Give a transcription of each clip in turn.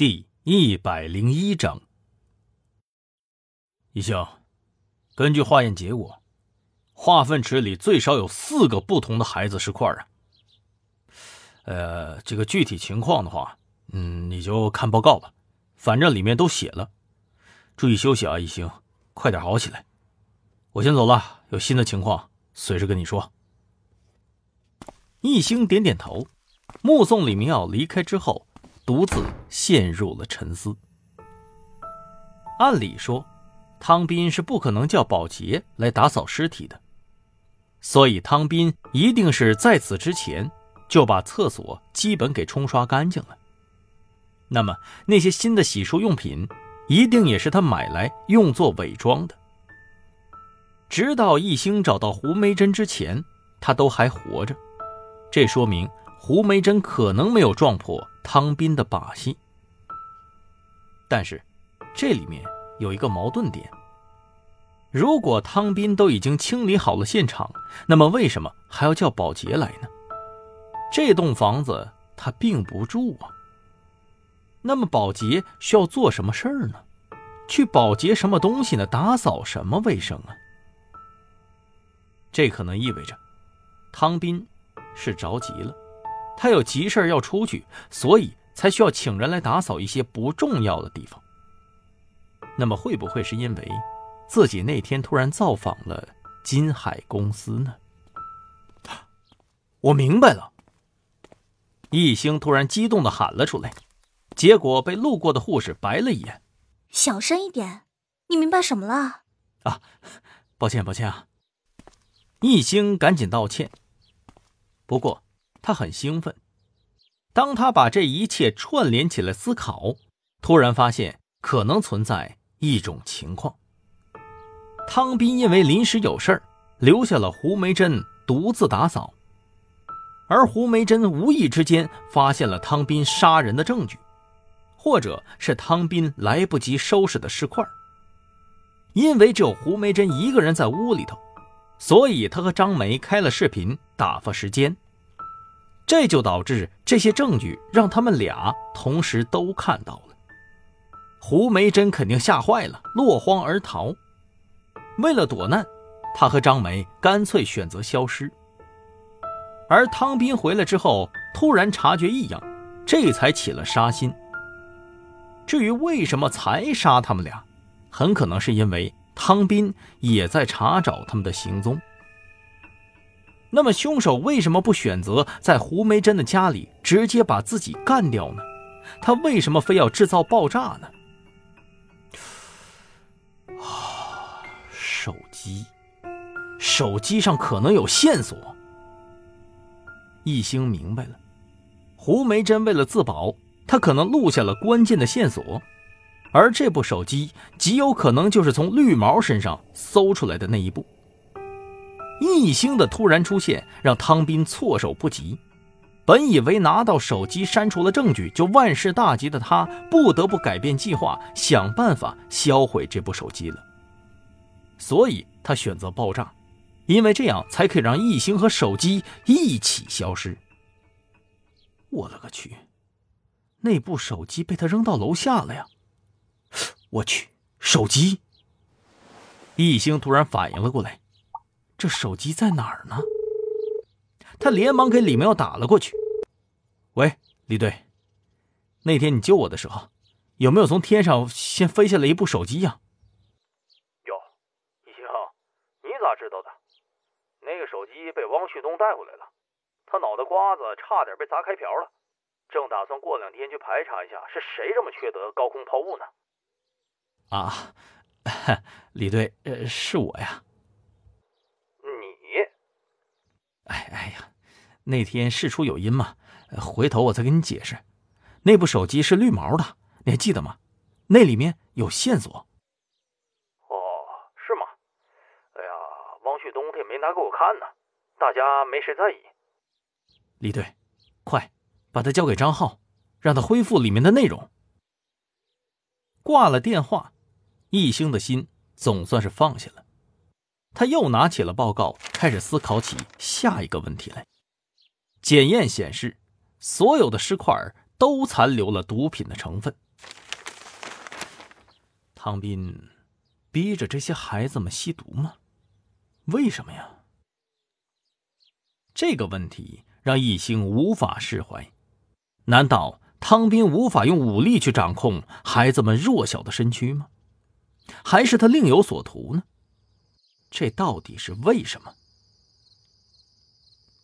第一百零一章，一星，根据化验结果，化粪池里最少有四个不同的孩子尸块啊。呃，这个具体情况的话，嗯，你就看报告吧，反正里面都写了。注意休息啊，一星，快点好起来。我先走了，有新的情况随时跟你说。一星点点头，目送李明耀离开之后。独自陷入了沉思。按理说，汤斌是不可能叫保洁来打扫尸体的，所以汤斌一定是在此之前就把厕所基本给冲刷干净了。那么，那些新的洗漱用品一定也是他买来用作伪装的。直到一星找到胡梅珍之前，他都还活着，这说明。胡梅珍可能没有撞破汤斌的把戏，但是这里面有一个矛盾点：如果汤斌都已经清理好了现场，那么为什么还要叫保洁来呢？这栋房子他并不住啊。那么保洁需要做什么事儿呢？去保洁什么东西呢？打扫什么卫生啊？这可能意味着汤斌是着急了。他有急事要出去，所以才需要请人来打扫一些不重要的地方。那么会不会是因为自己那天突然造访了金海公司呢？我明白了！易星突然激动的喊了出来，结果被路过的护士白了一眼：“小声一点，你明白什么了？”啊，抱歉，抱歉啊！易星赶紧道歉。不过。他很兴奋，当他把这一切串联起来思考，突然发现可能存在一种情况：汤斌因为临时有事，留下了胡梅珍独自打扫，而胡梅珍无意之间发现了汤斌杀人的证据，或者是汤斌来不及收拾的尸块。因为只有胡梅珍一个人在屋里头，所以他和张梅开了视频打发时间。这就导致这些证据让他们俩同时都看到了。胡梅珍肯定吓坏了，落荒而逃。为了躲难，他和张梅干脆选择消失。而汤斌回来之后，突然察觉异样，这才起了杀心。至于为什么才杀他们俩，很可能是因为汤斌也在查找他们的行踪。那么，凶手为什么不选择在胡梅珍的家里直接把自己干掉呢？他为什么非要制造爆炸呢？啊，手机，手机上可能有线索。一星明白了，胡梅珍为了自保，他可能录下了关键的线索，而这部手机极有可能就是从绿毛身上搜出来的那一部。易星的突然出现让汤斌措手不及，本以为拿到手机删除了证据就万事大吉的他，不得不改变计划，想办法销毁这部手机了。所以他选择爆炸，因为这样才可以让易星和手机一起消失。我勒个去，那部手机被他扔到楼下了呀！我去，手机！易星突然反应了过来。这手机在哪儿呢？他连忙给李妙打了过去。喂，李队，那天你救我的时候，有没有从天上先飞下来一部手机呀？哟，一星，你咋知道的？那个手机被汪旭东带回来了，他脑袋瓜子差点被砸开瓢了，正打算过两天去排查一下是谁这么缺德高空抛物呢。啊，李队，呃，是我呀。哎哎呀，那天事出有因嘛，回头我再跟你解释。那部手机是绿毛的，你还记得吗？那里面有线索。哦，是吗？哎呀，汪旭东他也没拿给我看呢，大家没谁在意。李队，快把他交给张浩，让他恢复里面的内容。挂了电话，易星的心总算是放下了。他又拿起了报告，开始思考起下一个问题来。检验显示，所有的尸块都残留了毒品的成分，汤斌逼着这些孩子们吸毒吗？为什么呀？这个问题让易兴无法释怀。难道汤斌无法用武力去掌控孩子们弱小的身躯吗？还是他另有所图呢？这到底是为什么？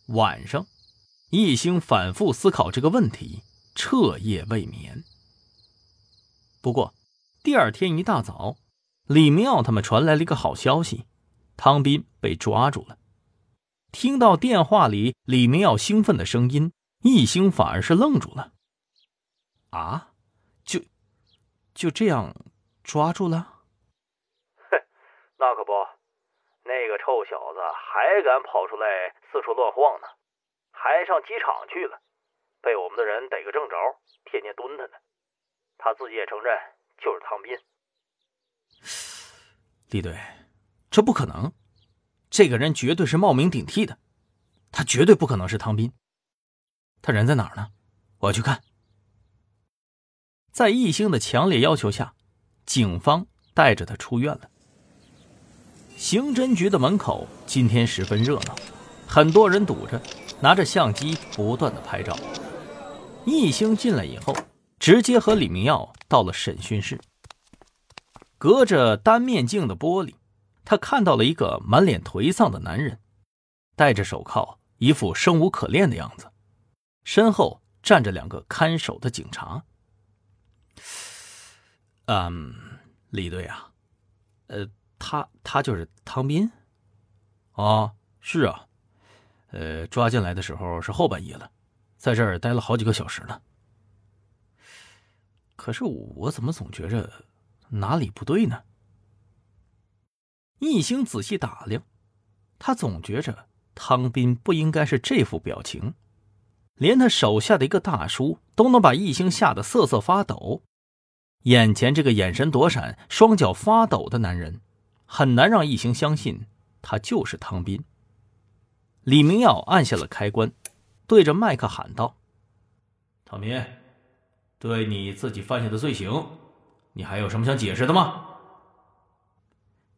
晚上，易兴反复思考这个问题，彻夜未眠。不过，第二天一大早，李明耀他们传来了一个好消息：汤斌被抓住了。听到电话里李明耀兴奋的声音，易兴反而是愣住了。啊，就就这样抓住了？哼，那可不，那个臭小子还敢跑出来四处乱晃呢，还上机场去了，被我们的人逮个正着，天天蹲他呢。他自己也承认就是汤斌。李队，这不可能。这个人绝对是冒名顶替的，他绝对不可能是汤斌。他人在哪儿呢？我要去看。在易兴的强烈要求下，警方带着他出院了。刑侦局的门口今天十分热闹，很多人堵着，拿着相机不断的拍照。易兴进来以后，直接和李明耀到了审讯室。隔着单面镜的玻璃。他看到了一个满脸颓丧的男人，戴着手铐，一副生无可恋的样子，身后站着两个看守的警察。嗯，李队啊，呃，他他就是汤斌。啊，是啊，呃，抓进来的时候是后半夜了，在这儿待了好几个小时呢。可是我怎么总觉着哪里不对呢？易兴仔细打量，他总觉着汤斌不应该是这副表情，连他手下的一个大叔都能把易兴吓得瑟瑟发抖。眼前这个眼神躲闪、双脚发抖的男人，很难让异形相信他就是汤斌。李明耀按下了开关，对着麦克喊道：“汤斌，对你自己犯下的罪行，你还有什么想解释的吗？”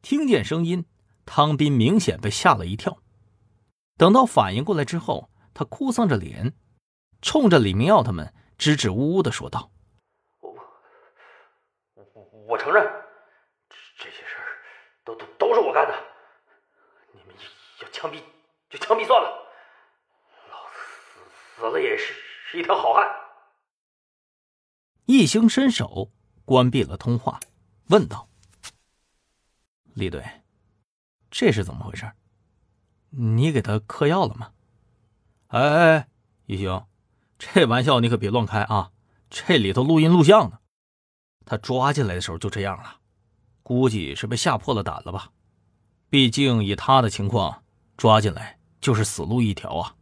听见声音，汤斌明显被吓了一跳。等到反应过来之后，他哭丧着脸，冲着李明耀他们支支吾吾的说道：“我我我承认，都都是我干的。你们要枪毙就枪毙算了，老子死死了也是是一条好汉。”一兴伸手关闭了通话，问道。李队，这是怎么回事？你给他嗑药了吗？哎哎，一兴，这玩笑你可别乱开啊！这里头录音录像呢。他抓进来的时候就这样了，估计是被吓破了胆了吧？毕竟以他的情况，抓进来就是死路一条啊。